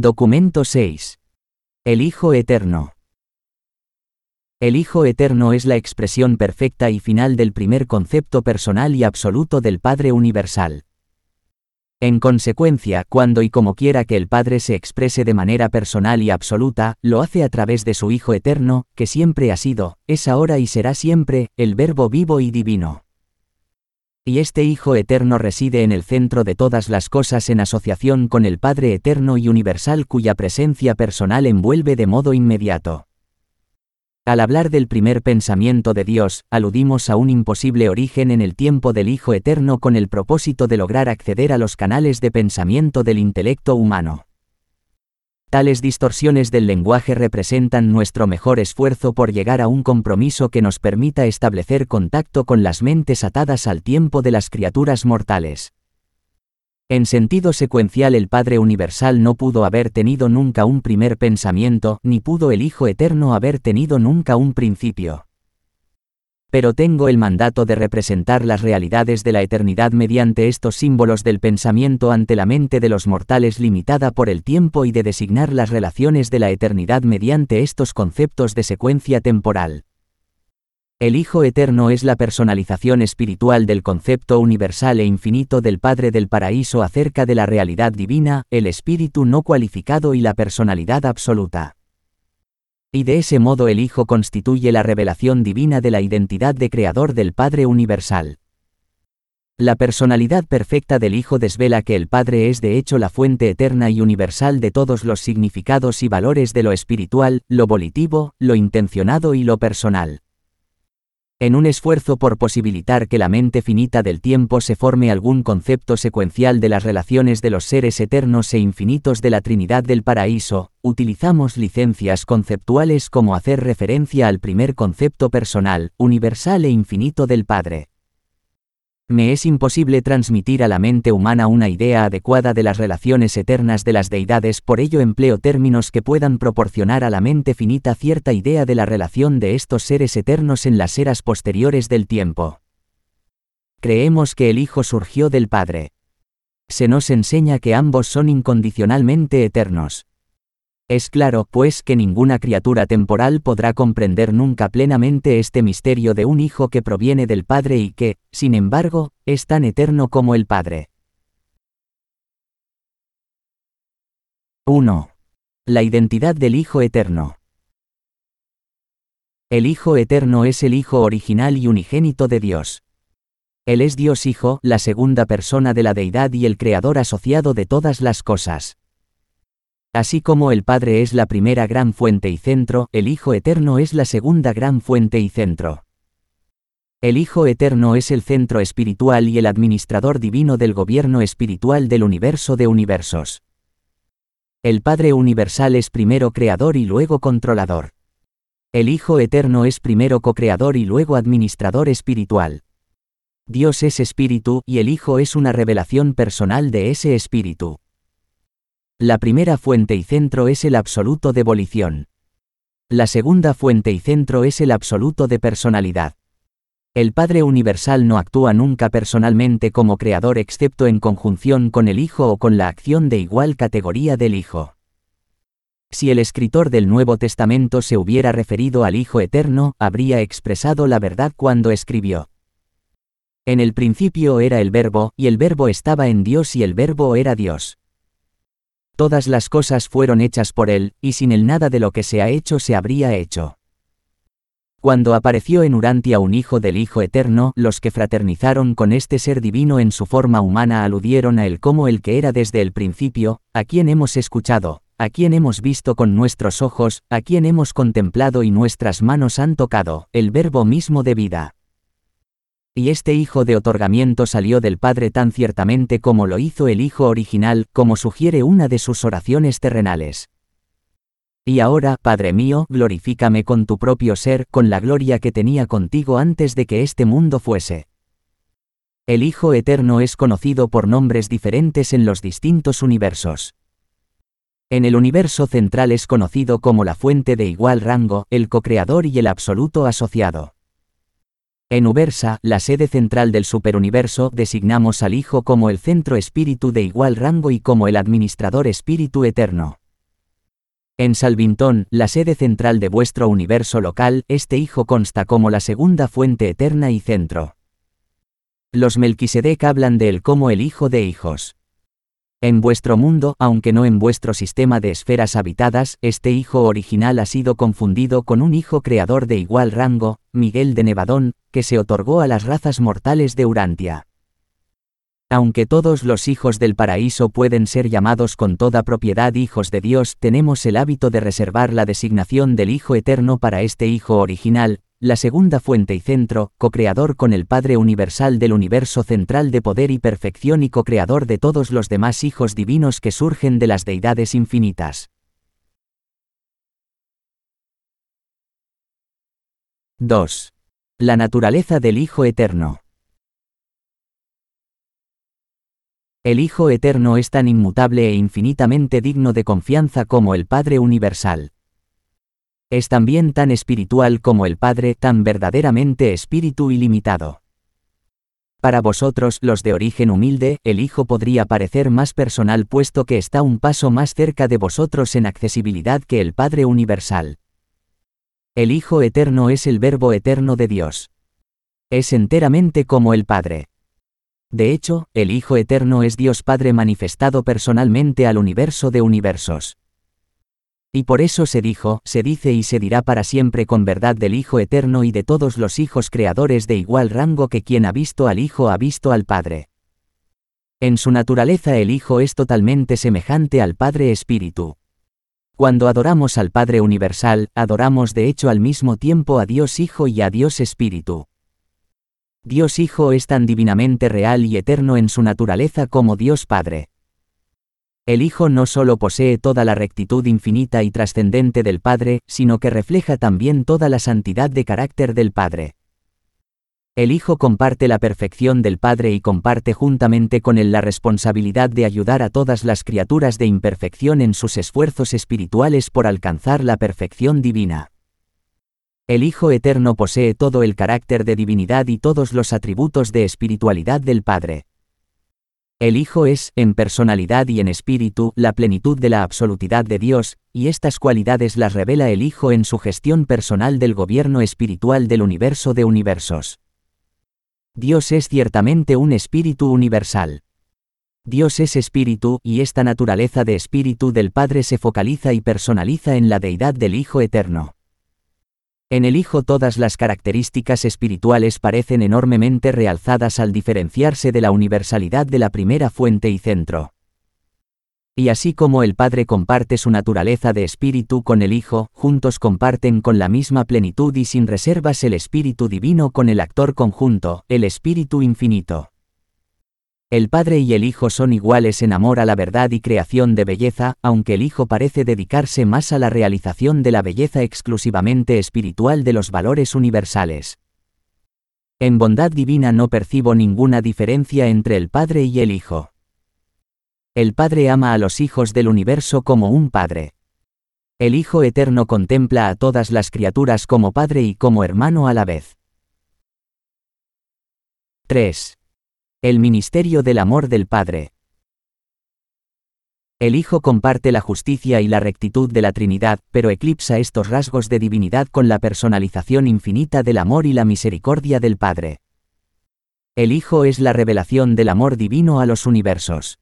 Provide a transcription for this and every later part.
Documento 6. El Hijo Eterno. El Hijo Eterno es la expresión perfecta y final del primer concepto personal y absoluto del Padre Universal. En consecuencia, cuando y como quiera que el Padre se exprese de manera personal y absoluta, lo hace a través de su Hijo Eterno, que siempre ha sido, es ahora y será siempre, el Verbo vivo y divino. Y este Hijo Eterno reside en el centro de todas las cosas en asociación con el Padre Eterno y Universal cuya presencia personal envuelve de modo inmediato. Al hablar del primer pensamiento de Dios, aludimos a un imposible origen en el tiempo del Hijo Eterno con el propósito de lograr acceder a los canales de pensamiento del intelecto humano. Tales distorsiones del lenguaje representan nuestro mejor esfuerzo por llegar a un compromiso que nos permita establecer contacto con las mentes atadas al tiempo de las criaturas mortales. En sentido secuencial el Padre Universal no pudo haber tenido nunca un primer pensamiento, ni pudo el Hijo Eterno haber tenido nunca un principio. Pero tengo el mandato de representar las realidades de la eternidad mediante estos símbolos del pensamiento ante la mente de los mortales limitada por el tiempo y de designar las relaciones de la eternidad mediante estos conceptos de secuencia temporal. El Hijo Eterno es la personalización espiritual del concepto universal e infinito del Padre del Paraíso acerca de la realidad divina, el Espíritu no cualificado y la personalidad absoluta. Y de ese modo el Hijo constituye la revelación divina de la identidad de Creador del Padre Universal. La personalidad perfecta del Hijo desvela que el Padre es de hecho la fuente eterna y universal de todos los significados y valores de lo espiritual, lo volitivo, lo intencionado y lo personal. En un esfuerzo por posibilitar que la mente finita del tiempo se forme algún concepto secuencial de las relaciones de los seres eternos e infinitos de la Trinidad del Paraíso, utilizamos licencias conceptuales como hacer referencia al primer concepto personal, universal e infinito del Padre. Me es imposible transmitir a la mente humana una idea adecuada de las relaciones eternas de las deidades, por ello empleo términos que puedan proporcionar a la mente finita cierta idea de la relación de estos seres eternos en las eras posteriores del tiempo. Creemos que el Hijo surgió del Padre. Se nos enseña que ambos son incondicionalmente eternos. Es claro, pues, que ninguna criatura temporal podrá comprender nunca plenamente este misterio de un Hijo que proviene del Padre y que, sin embargo, es tan eterno como el Padre. 1. La identidad del Hijo Eterno. El Hijo Eterno es el Hijo original y unigénito de Dios. Él es Dios Hijo, la segunda persona de la deidad y el Creador asociado de todas las cosas. Así como el Padre es la primera gran fuente y centro, el Hijo Eterno es la segunda gran fuente y centro. El Hijo Eterno es el centro espiritual y el administrador divino del gobierno espiritual del universo de universos. El Padre Universal es primero creador y luego controlador. El Hijo Eterno es primero co-creador y luego administrador espiritual. Dios es espíritu y el Hijo es una revelación personal de ese espíritu. La primera fuente y centro es el absoluto de volición. La segunda fuente y centro es el absoluto de personalidad. El Padre Universal no actúa nunca personalmente como creador excepto en conjunción con el Hijo o con la acción de igual categoría del Hijo. Si el escritor del Nuevo Testamento se hubiera referido al Hijo Eterno, habría expresado la verdad cuando escribió. En el principio era el Verbo, y el Verbo estaba en Dios y el Verbo era Dios. Todas las cosas fueron hechas por Él, y sin Él nada de lo que se ha hecho se habría hecho. Cuando apareció en Urantia un hijo del Hijo Eterno, los que fraternizaron con este ser divino en su forma humana aludieron a Él como el que era desde el principio, a quien hemos escuchado, a quien hemos visto con nuestros ojos, a quien hemos contemplado y nuestras manos han tocado, el verbo mismo de vida. Y este hijo de otorgamiento salió del Padre tan ciertamente como lo hizo el Hijo original, como sugiere una de sus oraciones terrenales. Y ahora, Padre mío, glorifícame con tu propio ser, con la gloria que tenía contigo antes de que este mundo fuese. El Hijo Eterno es conocido por nombres diferentes en los distintos universos. En el universo central es conocido como la fuente de igual rango, el co-creador y el absoluto asociado. En Ubersa, la sede central del superuniverso, designamos al Hijo como el centro espíritu de igual rango y como el administrador espíritu eterno. En Salvintón, la sede central de vuestro universo local, este Hijo consta como la segunda fuente eterna y centro. Los Melquisedec hablan de él como el Hijo de hijos. En vuestro mundo, aunque no en vuestro sistema de esferas habitadas, este hijo original ha sido confundido con un hijo creador de igual rango, Miguel de Nevadón, que se otorgó a las razas mortales de Urantia. Aunque todos los hijos del paraíso pueden ser llamados con toda propiedad hijos de Dios, tenemos el hábito de reservar la designación del Hijo Eterno para este Hijo original, la segunda fuente y centro, co-creador con el Padre Universal del universo central de poder y perfección y co-creador de todos los demás hijos divinos que surgen de las deidades infinitas. 2. La naturaleza del Hijo Eterno. El Hijo Eterno es tan inmutable e infinitamente digno de confianza como el Padre Universal. Es también tan espiritual como el Padre, tan verdaderamente espíritu ilimitado. Para vosotros, los de origen humilde, el Hijo podría parecer más personal puesto que está un paso más cerca de vosotros en accesibilidad que el Padre Universal. El Hijo Eterno es el Verbo Eterno de Dios. Es enteramente como el Padre. De hecho, el Hijo Eterno es Dios Padre manifestado personalmente al universo de universos. Y por eso se dijo, se dice y se dirá para siempre con verdad del Hijo Eterno y de todos los hijos creadores de igual rango que quien ha visto al Hijo ha visto al Padre. En su naturaleza el Hijo es totalmente semejante al Padre Espíritu. Cuando adoramos al Padre Universal, adoramos de hecho al mismo tiempo a Dios Hijo y a Dios Espíritu. Dios Hijo es tan divinamente real y eterno en su naturaleza como Dios Padre. El Hijo no solo posee toda la rectitud infinita y trascendente del Padre, sino que refleja también toda la santidad de carácter del Padre. El Hijo comparte la perfección del Padre y comparte juntamente con él la responsabilidad de ayudar a todas las criaturas de imperfección en sus esfuerzos espirituales por alcanzar la perfección divina. El Hijo Eterno posee todo el carácter de divinidad y todos los atributos de espiritualidad del Padre. El Hijo es, en personalidad y en espíritu, la plenitud de la absolutidad de Dios, y estas cualidades las revela el Hijo en su gestión personal del gobierno espiritual del universo de universos. Dios es ciertamente un espíritu universal. Dios es espíritu, y esta naturaleza de espíritu del Padre se focaliza y personaliza en la deidad del Hijo eterno. En el Hijo todas las características espirituales parecen enormemente realzadas al diferenciarse de la universalidad de la primera fuente y centro. Y así como el Padre comparte su naturaleza de espíritu con el Hijo, juntos comparten con la misma plenitud y sin reservas el Espíritu Divino con el actor conjunto, el Espíritu Infinito. El Padre y el Hijo son iguales en amor a la verdad y creación de belleza, aunque el Hijo parece dedicarse más a la realización de la belleza exclusivamente espiritual de los valores universales. En bondad divina no percibo ninguna diferencia entre el Padre y el Hijo. El Padre ama a los hijos del universo como un Padre. El Hijo Eterno contempla a todas las criaturas como Padre y como hermano a la vez. 3. El ministerio del amor del Padre. El Hijo comparte la justicia y la rectitud de la Trinidad, pero eclipsa estos rasgos de divinidad con la personalización infinita del amor y la misericordia del Padre. El Hijo es la revelación del amor divino a los universos.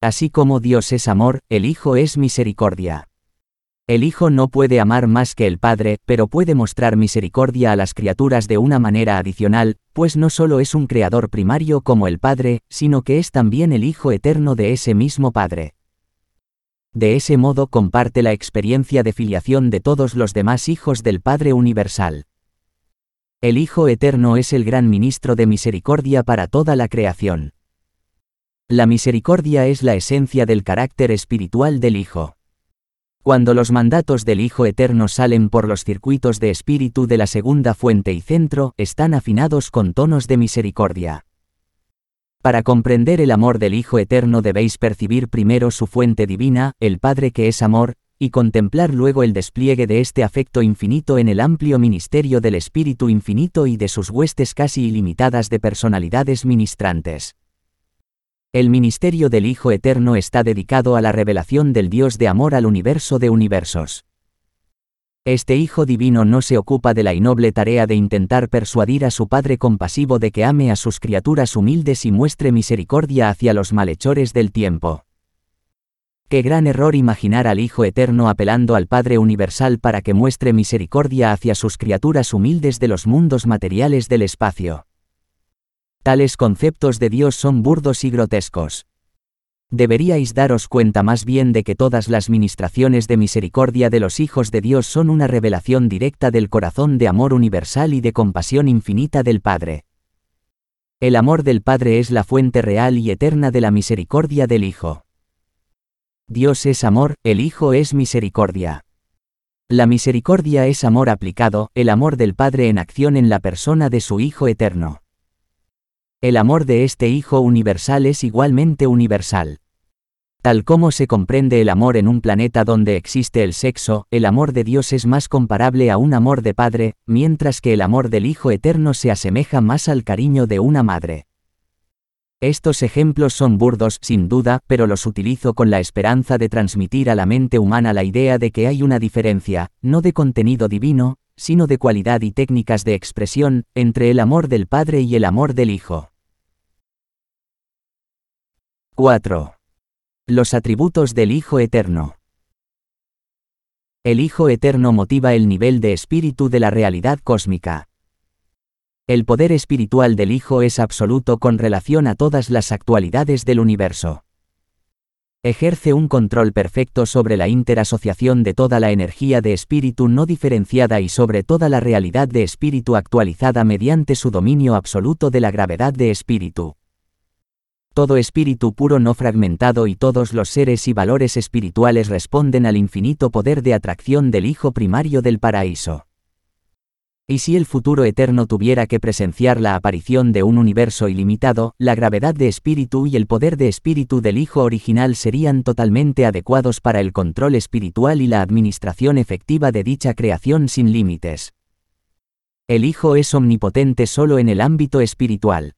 Así como Dios es amor, el Hijo es misericordia. El Hijo no puede amar más que el Padre, pero puede mostrar misericordia a las criaturas de una manera adicional, pues no solo es un creador primario como el Padre, sino que es también el Hijo eterno de ese mismo Padre. De ese modo comparte la experiencia de filiación de todos los demás hijos del Padre Universal. El Hijo Eterno es el gran ministro de misericordia para toda la creación. La misericordia es la esencia del carácter espiritual del Hijo. Cuando los mandatos del Hijo Eterno salen por los circuitos de espíritu de la segunda fuente y centro, están afinados con tonos de misericordia. Para comprender el amor del Hijo Eterno debéis percibir primero su fuente divina, el Padre que es amor, y contemplar luego el despliegue de este afecto infinito en el amplio ministerio del Espíritu Infinito y de sus huestes casi ilimitadas de personalidades ministrantes. El ministerio del Hijo Eterno está dedicado a la revelación del Dios de amor al universo de universos. Este Hijo Divino no se ocupa de la innoble tarea de intentar persuadir a su Padre compasivo de que ame a sus criaturas humildes y muestre misericordia hacia los malhechores del tiempo. Qué gran error imaginar al Hijo Eterno apelando al Padre Universal para que muestre misericordia hacia sus criaturas humildes de los mundos materiales del espacio. Tales conceptos de Dios son burdos y grotescos. Deberíais daros cuenta más bien de que todas las ministraciones de misericordia de los hijos de Dios son una revelación directa del corazón de amor universal y de compasión infinita del Padre. El amor del Padre es la fuente real y eterna de la misericordia del Hijo. Dios es amor, el Hijo es misericordia. La misericordia es amor aplicado, el amor del Padre en acción en la persona de su Hijo eterno. El amor de este Hijo universal es igualmente universal. Tal como se comprende el amor en un planeta donde existe el sexo, el amor de Dios es más comparable a un amor de padre, mientras que el amor del Hijo eterno se asemeja más al cariño de una madre. Estos ejemplos son burdos, sin duda, pero los utilizo con la esperanza de transmitir a la mente humana la idea de que hay una diferencia, no de contenido divino, sino de cualidad y técnicas de expresión, entre el amor del Padre y el amor del Hijo. 4. Los atributos del Hijo Eterno. El Hijo Eterno motiva el nivel de espíritu de la realidad cósmica. El poder espiritual del Hijo es absoluto con relación a todas las actualidades del universo ejerce un control perfecto sobre la interasociación de toda la energía de espíritu no diferenciada y sobre toda la realidad de espíritu actualizada mediante su dominio absoluto de la gravedad de espíritu. Todo espíritu puro no fragmentado y todos los seres y valores espirituales responden al infinito poder de atracción del Hijo primario del paraíso. Y si el futuro eterno tuviera que presenciar la aparición de un universo ilimitado, la gravedad de espíritu y el poder de espíritu del Hijo original serían totalmente adecuados para el control espiritual y la administración efectiva de dicha creación sin límites. El Hijo es omnipotente solo en el ámbito espiritual.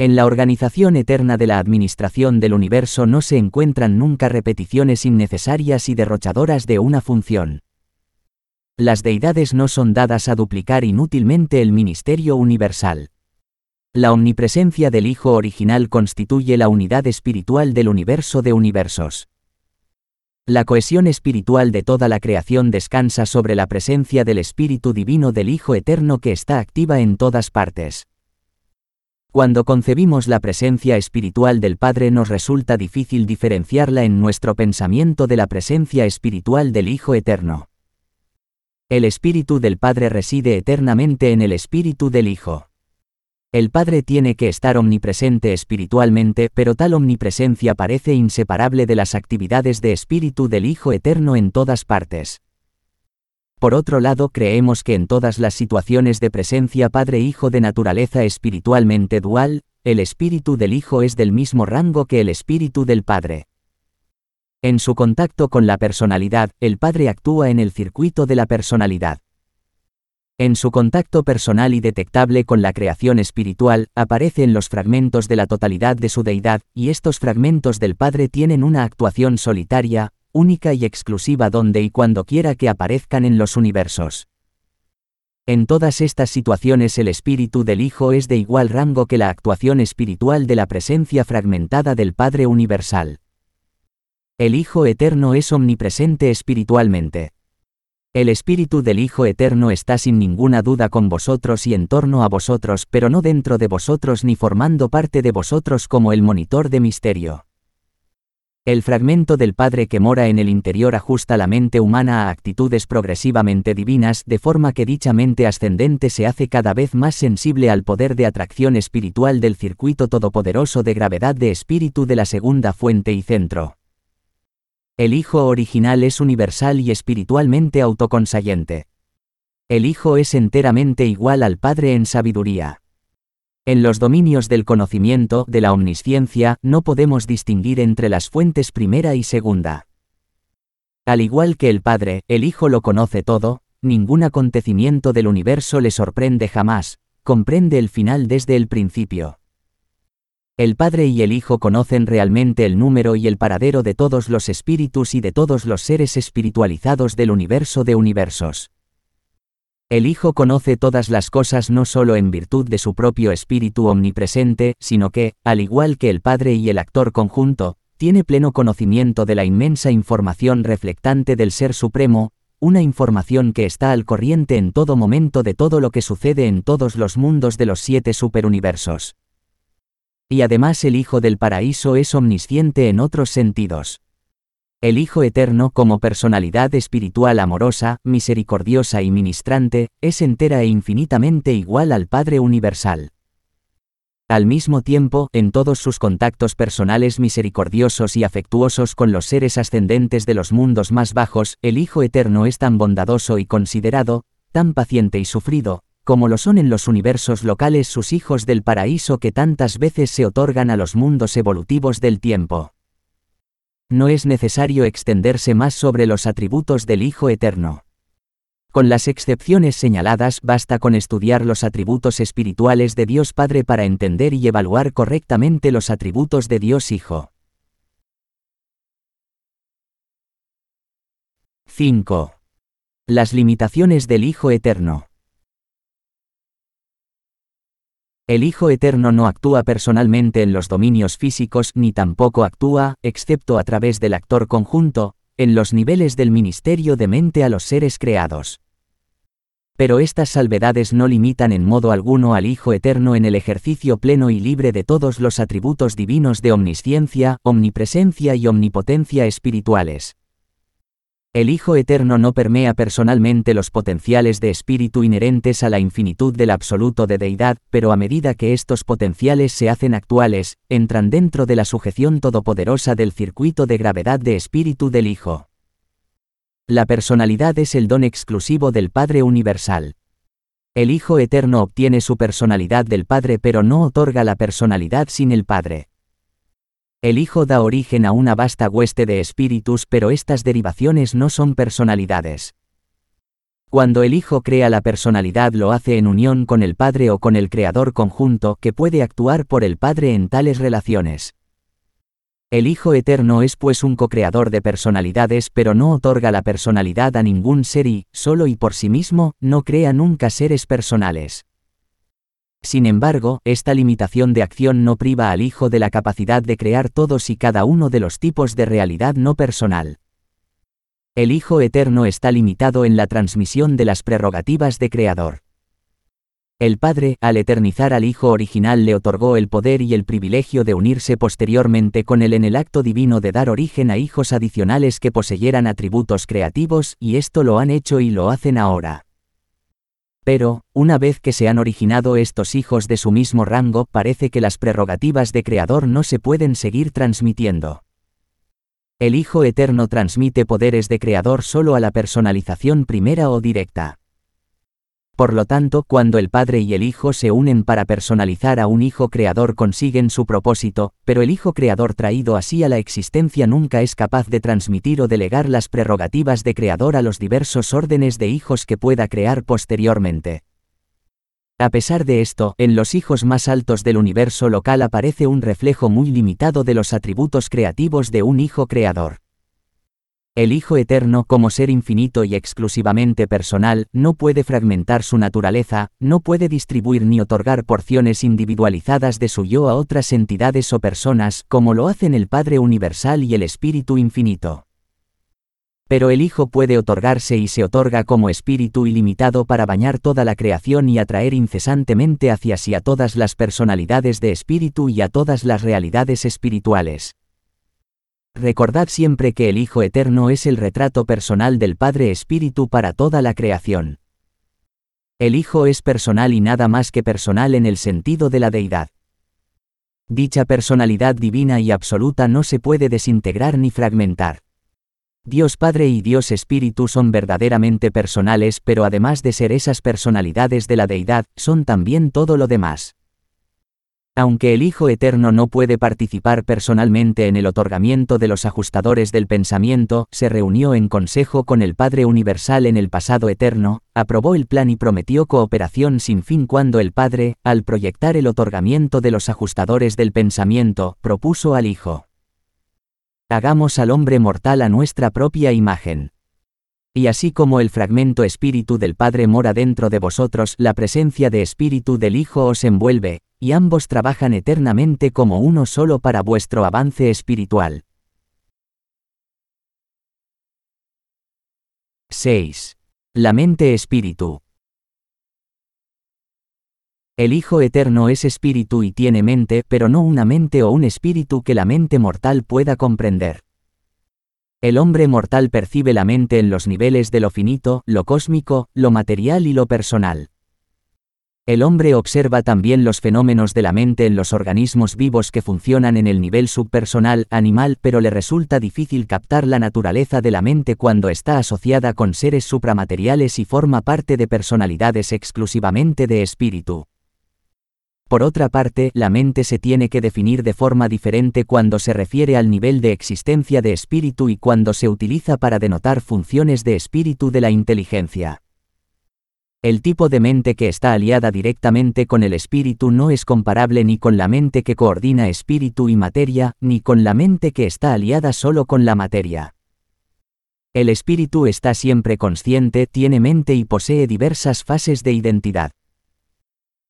En la organización eterna de la administración del universo no se encuentran nunca repeticiones innecesarias y derrochadoras de una función las deidades no son dadas a duplicar inútilmente el ministerio universal. La omnipresencia del Hijo original constituye la unidad espiritual del universo de universos. La cohesión espiritual de toda la creación descansa sobre la presencia del Espíritu Divino del Hijo Eterno que está activa en todas partes. Cuando concebimos la presencia espiritual del Padre nos resulta difícil diferenciarla en nuestro pensamiento de la presencia espiritual del Hijo Eterno. El Espíritu del Padre reside eternamente en el Espíritu del Hijo. El Padre tiene que estar omnipresente espiritualmente, pero tal omnipresencia parece inseparable de las actividades de Espíritu del Hijo Eterno en todas partes. Por otro lado, creemos que en todas las situaciones de presencia Padre-Hijo de naturaleza espiritualmente dual, el Espíritu del Hijo es del mismo rango que el Espíritu del Padre. En su contacto con la personalidad, el Padre actúa en el circuito de la personalidad. En su contacto personal y detectable con la creación espiritual, aparece en los fragmentos de la totalidad de su deidad, y estos fragmentos del Padre tienen una actuación solitaria, única y exclusiva donde y cuando quiera que aparezcan en los universos. En todas estas situaciones el espíritu del Hijo es de igual rango que la actuación espiritual de la presencia fragmentada del Padre Universal. El Hijo Eterno es omnipresente espiritualmente. El Espíritu del Hijo Eterno está sin ninguna duda con vosotros y en torno a vosotros, pero no dentro de vosotros ni formando parte de vosotros como el monitor de misterio. El fragmento del Padre que mora en el interior ajusta la mente humana a actitudes progresivamente divinas, de forma que dicha mente ascendente se hace cada vez más sensible al poder de atracción espiritual del circuito todopoderoso de gravedad de espíritu de la segunda fuente y centro. El Hijo original es universal y espiritualmente autoconsayente. El Hijo es enteramente igual al Padre en sabiduría. En los dominios del conocimiento, de la omnisciencia, no podemos distinguir entre las fuentes primera y segunda. Al igual que el Padre, el Hijo lo conoce todo, ningún acontecimiento del universo le sorprende jamás, comprende el final desde el principio. El Padre y el Hijo conocen realmente el número y el paradero de todos los espíritus y de todos los seres espiritualizados del universo de universos. El Hijo conoce todas las cosas no solo en virtud de su propio espíritu omnipresente, sino que, al igual que el Padre y el actor conjunto, tiene pleno conocimiento de la inmensa información reflectante del Ser Supremo, una información que está al corriente en todo momento de todo lo que sucede en todos los mundos de los siete superuniversos. Y además el Hijo del Paraíso es omnisciente en otros sentidos. El Hijo Eterno como personalidad espiritual amorosa, misericordiosa y ministrante, es entera e infinitamente igual al Padre Universal. Al mismo tiempo, en todos sus contactos personales misericordiosos y afectuosos con los seres ascendentes de los mundos más bajos, el Hijo Eterno es tan bondadoso y considerado, tan paciente y sufrido, como lo son en los universos locales sus hijos del paraíso que tantas veces se otorgan a los mundos evolutivos del tiempo. No es necesario extenderse más sobre los atributos del Hijo Eterno. Con las excepciones señaladas basta con estudiar los atributos espirituales de Dios Padre para entender y evaluar correctamente los atributos de Dios Hijo. 5. Las limitaciones del Hijo Eterno. El Hijo Eterno no actúa personalmente en los dominios físicos ni tampoco actúa, excepto a través del actor conjunto, en los niveles del ministerio de mente a los seres creados. Pero estas salvedades no limitan en modo alguno al Hijo Eterno en el ejercicio pleno y libre de todos los atributos divinos de omnisciencia, omnipresencia y omnipotencia espirituales. El Hijo Eterno no permea personalmente los potenciales de espíritu inherentes a la infinitud del absoluto de deidad, pero a medida que estos potenciales se hacen actuales, entran dentro de la sujeción todopoderosa del circuito de gravedad de espíritu del Hijo. La personalidad es el don exclusivo del Padre Universal. El Hijo Eterno obtiene su personalidad del Padre pero no otorga la personalidad sin el Padre. El Hijo da origen a una vasta hueste de espíritus, pero estas derivaciones no son personalidades. Cuando el Hijo crea la personalidad lo hace en unión con el Padre o con el Creador conjunto que puede actuar por el Padre en tales relaciones. El Hijo Eterno es pues un co-creador de personalidades pero no otorga la personalidad a ningún ser y, solo y por sí mismo, no crea nunca seres personales. Sin embargo, esta limitación de acción no priva al Hijo de la capacidad de crear todos y cada uno de los tipos de realidad no personal. El Hijo Eterno está limitado en la transmisión de las prerrogativas de Creador. El Padre, al eternizar al Hijo original, le otorgó el poder y el privilegio de unirse posteriormente con él en el acto divino de dar origen a hijos adicionales que poseyeran atributos creativos, y esto lo han hecho y lo hacen ahora. Pero, una vez que se han originado estos hijos de su mismo rango, parece que las prerrogativas de Creador no se pueden seguir transmitiendo. El Hijo Eterno transmite poderes de Creador solo a la personalización primera o directa. Por lo tanto, cuando el Padre y el Hijo se unen para personalizar a un Hijo Creador consiguen su propósito, pero el Hijo Creador traído así a la existencia nunca es capaz de transmitir o delegar las prerrogativas de Creador a los diversos órdenes de hijos que pueda crear posteriormente. A pesar de esto, en los hijos más altos del universo local aparece un reflejo muy limitado de los atributos creativos de un Hijo Creador. El Hijo Eterno como ser infinito y exclusivamente personal, no puede fragmentar su naturaleza, no puede distribuir ni otorgar porciones individualizadas de su yo a otras entidades o personas, como lo hacen el Padre Universal y el Espíritu Infinito. Pero el Hijo puede otorgarse y se otorga como espíritu ilimitado para bañar toda la creación y atraer incesantemente hacia sí a todas las personalidades de espíritu y a todas las realidades espirituales. Recordad siempre que el Hijo Eterno es el retrato personal del Padre Espíritu para toda la creación. El Hijo es personal y nada más que personal en el sentido de la deidad. Dicha personalidad divina y absoluta no se puede desintegrar ni fragmentar. Dios Padre y Dios Espíritu son verdaderamente personales, pero además de ser esas personalidades de la deidad, son también todo lo demás. Aunque el Hijo Eterno no puede participar personalmente en el otorgamiento de los ajustadores del pensamiento, se reunió en consejo con el Padre Universal en el pasado eterno, aprobó el plan y prometió cooperación sin fin cuando el Padre, al proyectar el otorgamiento de los ajustadores del pensamiento, propuso al Hijo. Hagamos al hombre mortal a nuestra propia imagen. Y así como el fragmento espíritu del Padre mora dentro de vosotros, la presencia de espíritu del Hijo os envuelve, y ambos trabajan eternamente como uno solo para vuestro avance espiritual. 6. La mente espíritu. El Hijo Eterno es espíritu y tiene mente, pero no una mente o un espíritu que la mente mortal pueda comprender. El hombre mortal percibe la mente en los niveles de lo finito, lo cósmico, lo material y lo personal. El hombre observa también los fenómenos de la mente en los organismos vivos que funcionan en el nivel subpersonal, animal, pero le resulta difícil captar la naturaleza de la mente cuando está asociada con seres supramateriales y forma parte de personalidades exclusivamente de espíritu. Por otra parte, la mente se tiene que definir de forma diferente cuando se refiere al nivel de existencia de espíritu y cuando se utiliza para denotar funciones de espíritu de la inteligencia. El tipo de mente que está aliada directamente con el espíritu no es comparable ni con la mente que coordina espíritu y materia, ni con la mente que está aliada solo con la materia. El espíritu está siempre consciente, tiene mente y posee diversas fases de identidad.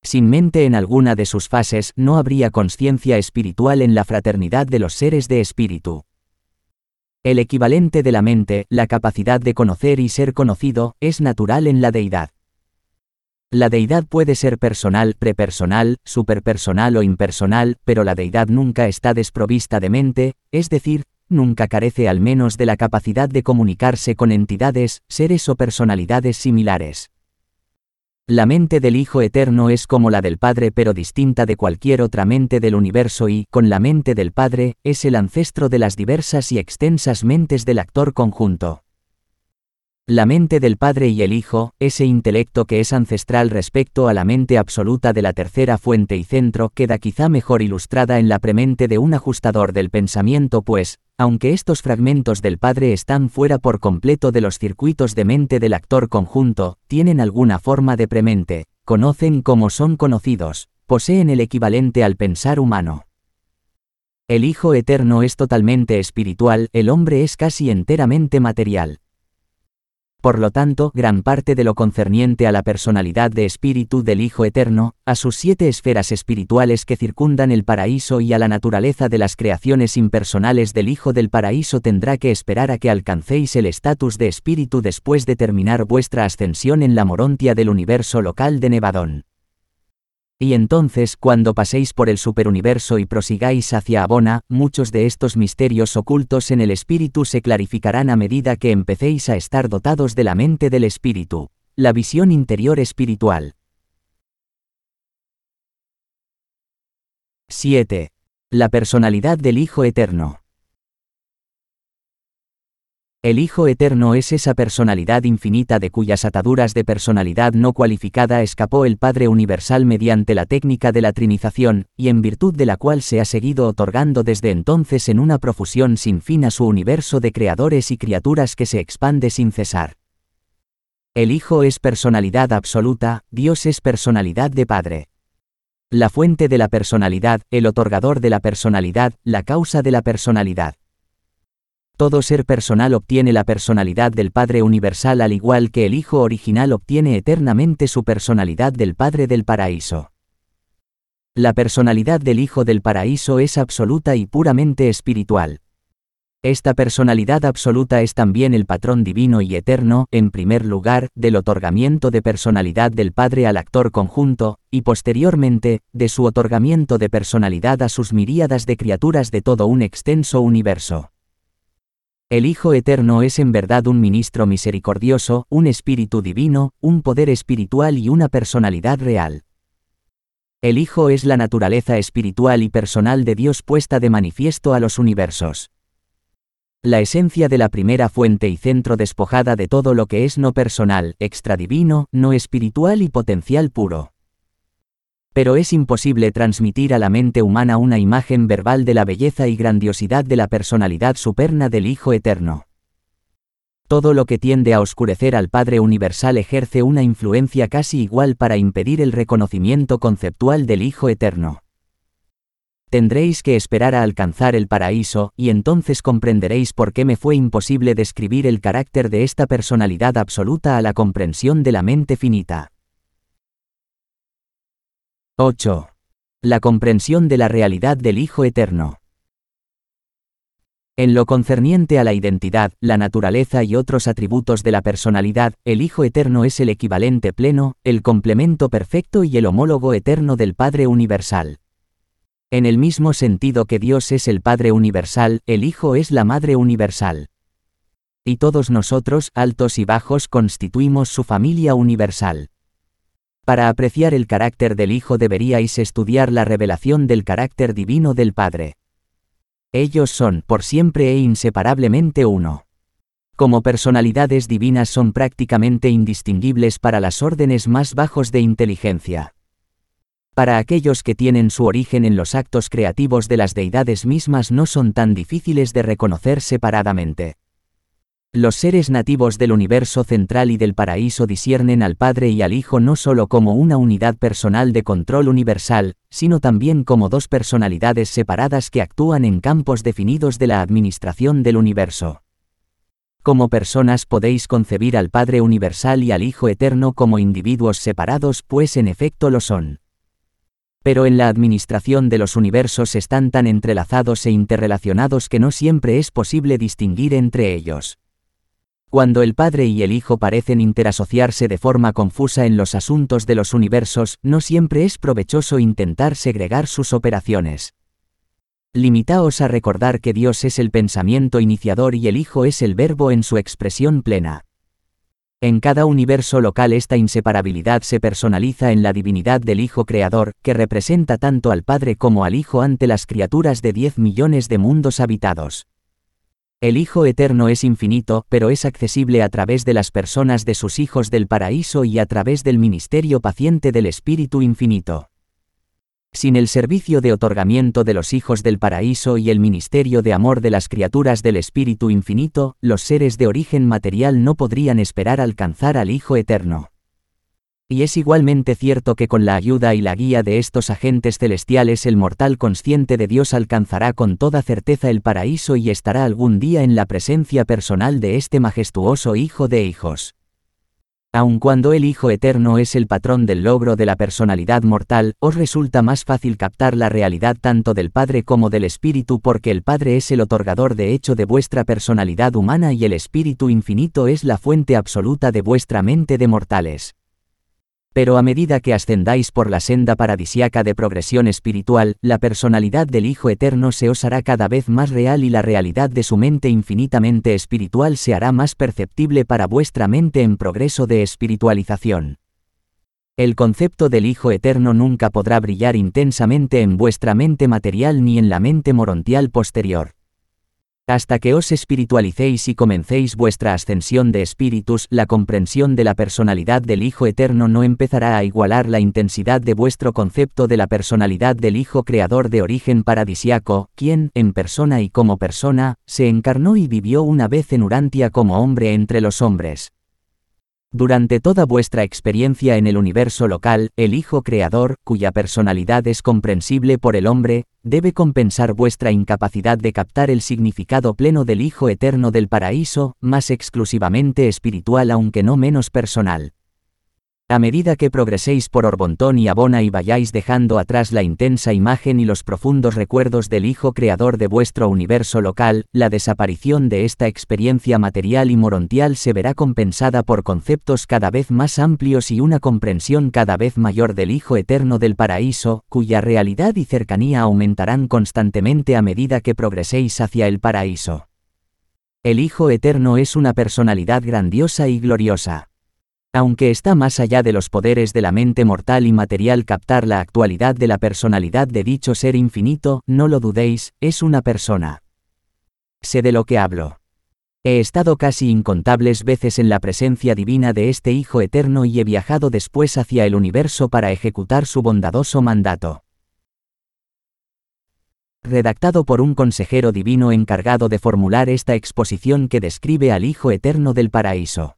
Sin mente en alguna de sus fases no habría conciencia espiritual en la fraternidad de los seres de espíritu. El equivalente de la mente, la capacidad de conocer y ser conocido, es natural en la deidad. La deidad puede ser personal, prepersonal, superpersonal o impersonal, pero la deidad nunca está desprovista de mente, es decir, nunca carece al menos de la capacidad de comunicarse con entidades, seres o personalidades similares. La mente del Hijo Eterno es como la del Padre pero distinta de cualquier otra mente del universo y, con la mente del Padre, es el ancestro de las diversas y extensas mentes del actor conjunto. La mente del Padre y el Hijo, ese intelecto que es ancestral respecto a la mente absoluta de la tercera fuente y centro, queda quizá mejor ilustrada en la premente de un ajustador del pensamiento, pues, aunque estos fragmentos del Padre están fuera por completo de los circuitos de mente del actor conjunto, tienen alguna forma de premente, conocen como son conocidos, poseen el equivalente al pensar humano. El Hijo Eterno es totalmente espiritual, el hombre es casi enteramente material. Por lo tanto, gran parte de lo concerniente a la personalidad de espíritu del Hijo Eterno, a sus siete esferas espirituales que circundan el paraíso y a la naturaleza de las creaciones impersonales del Hijo del Paraíso tendrá que esperar a que alcancéis el estatus de espíritu después de terminar vuestra ascensión en la morontia del universo local de Nevadón. Y entonces, cuando paséis por el superuniverso y prosigáis hacia Abona, muchos de estos misterios ocultos en el espíritu se clarificarán a medida que empecéis a estar dotados de la mente del espíritu, la visión interior espiritual. 7. La personalidad del Hijo Eterno. El Hijo Eterno es esa personalidad infinita de cuyas ataduras de personalidad no cualificada escapó el Padre Universal mediante la técnica de la trinización, y en virtud de la cual se ha seguido otorgando desde entonces en una profusión sin fin a su universo de creadores y criaturas que se expande sin cesar. El Hijo es personalidad absoluta, Dios es personalidad de Padre. La fuente de la personalidad, el otorgador de la personalidad, la causa de la personalidad. Todo ser personal obtiene la personalidad del Padre Universal al igual que el Hijo original obtiene eternamente su personalidad del Padre del Paraíso. La personalidad del Hijo del Paraíso es absoluta y puramente espiritual. Esta personalidad absoluta es también el patrón divino y eterno, en primer lugar, del otorgamiento de personalidad del Padre al actor conjunto, y posteriormente, de su otorgamiento de personalidad a sus miríadas de criaturas de todo un extenso universo. El Hijo Eterno es en verdad un ministro misericordioso, un espíritu divino, un poder espiritual y una personalidad real. El Hijo es la naturaleza espiritual y personal de Dios puesta de manifiesto a los universos. La esencia de la primera fuente y centro despojada de todo lo que es no personal, extradivino, no espiritual y potencial puro. Pero es imposible transmitir a la mente humana una imagen verbal de la belleza y grandiosidad de la personalidad superna del Hijo Eterno. Todo lo que tiende a oscurecer al Padre Universal ejerce una influencia casi igual para impedir el reconocimiento conceptual del Hijo Eterno. Tendréis que esperar a alcanzar el paraíso, y entonces comprenderéis por qué me fue imposible describir el carácter de esta personalidad absoluta a la comprensión de la mente finita. 8. La comprensión de la realidad del Hijo Eterno. En lo concerniente a la identidad, la naturaleza y otros atributos de la personalidad, el Hijo Eterno es el equivalente pleno, el complemento perfecto y el homólogo eterno del Padre Universal. En el mismo sentido que Dios es el Padre Universal, el Hijo es la Madre Universal. Y todos nosotros, altos y bajos, constituimos su familia universal. Para apreciar el carácter del Hijo deberíais estudiar la revelación del carácter divino del Padre. Ellos son, por siempre e inseparablemente uno. Como personalidades divinas son prácticamente indistinguibles para las órdenes más bajos de inteligencia. Para aquellos que tienen su origen en los actos creativos de las deidades mismas no son tan difíciles de reconocer separadamente. Los seres nativos del universo central y del paraíso disciernen al Padre y al Hijo no solo como una unidad personal de control universal, sino también como dos personalidades separadas que actúan en campos definidos de la administración del universo. Como personas podéis concebir al Padre universal y al Hijo eterno como individuos separados, pues en efecto lo son. Pero en la administración de los universos están tan entrelazados e interrelacionados que no siempre es posible distinguir entre ellos. Cuando el Padre y el Hijo parecen interasociarse de forma confusa en los asuntos de los universos, no siempre es provechoso intentar segregar sus operaciones. Limitaos a recordar que Dios es el pensamiento iniciador y el Hijo es el verbo en su expresión plena. En cada universo local esta inseparabilidad se personaliza en la divinidad del Hijo Creador, que representa tanto al Padre como al Hijo ante las criaturas de 10 millones de mundos habitados. El Hijo Eterno es infinito, pero es accesible a través de las personas de sus hijos del paraíso y a través del ministerio paciente del Espíritu Infinito. Sin el servicio de otorgamiento de los hijos del paraíso y el ministerio de amor de las criaturas del Espíritu Infinito, los seres de origen material no podrían esperar alcanzar al Hijo Eterno. Y es igualmente cierto que con la ayuda y la guía de estos agentes celestiales el mortal consciente de Dios alcanzará con toda certeza el paraíso y estará algún día en la presencia personal de este majestuoso Hijo de hijos. Aun cuando el Hijo Eterno es el patrón del logro de la personalidad mortal, os resulta más fácil captar la realidad tanto del Padre como del Espíritu porque el Padre es el otorgador de hecho de vuestra personalidad humana y el Espíritu Infinito es la fuente absoluta de vuestra mente de mortales. Pero a medida que ascendáis por la senda paradisiaca de progresión espiritual, la personalidad del Hijo Eterno se os hará cada vez más real y la realidad de su mente infinitamente espiritual se hará más perceptible para vuestra mente en progreso de espiritualización. El concepto del Hijo Eterno nunca podrá brillar intensamente en vuestra mente material ni en la mente morontial posterior. Hasta que os espiritualicéis y comencéis vuestra ascensión de espíritus, la comprensión de la personalidad del Hijo Eterno no empezará a igualar la intensidad de vuestro concepto de la personalidad del Hijo Creador de origen paradisiaco, quien, en persona y como persona, se encarnó y vivió una vez en Urantia como hombre entre los hombres. Durante toda vuestra experiencia en el universo local, el Hijo Creador, cuya personalidad es comprensible por el hombre, debe compensar vuestra incapacidad de captar el significado pleno del Hijo Eterno del Paraíso, más exclusivamente espiritual aunque no menos personal. A medida que progreséis por Orbontón y Abona y vayáis dejando atrás la intensa imagen y los profundos recuerdos del Hijo Creador de vuestro universo local, la desaparición de esta experiencia material y morontial se verá compensada por conceptos cada vez más amplios y una comprensión cada vez mayor del Hijo Eterno del Paraíso, cuya realidad y cercanía aumentarán constantemente a medida que progreséis hacia el paraíso. El Hijo Eterno es una personalidad grandiosa y gloriosa. Aunque está más allá de los poderes de la mente mortal y material captar la actualidad de la personalidad de dicho ser infinito, no lo dudéis, es una persona. Sé de lo que hablo. He estado casi incontables veces en la presencia divina de este Hijo Eterno y he viajado después hacia el universo para ejecutar su bondadoso mandato. Redactado por un consejero divino encargado de formular esta exposición que describe al Hijo Eterno del Paraíso.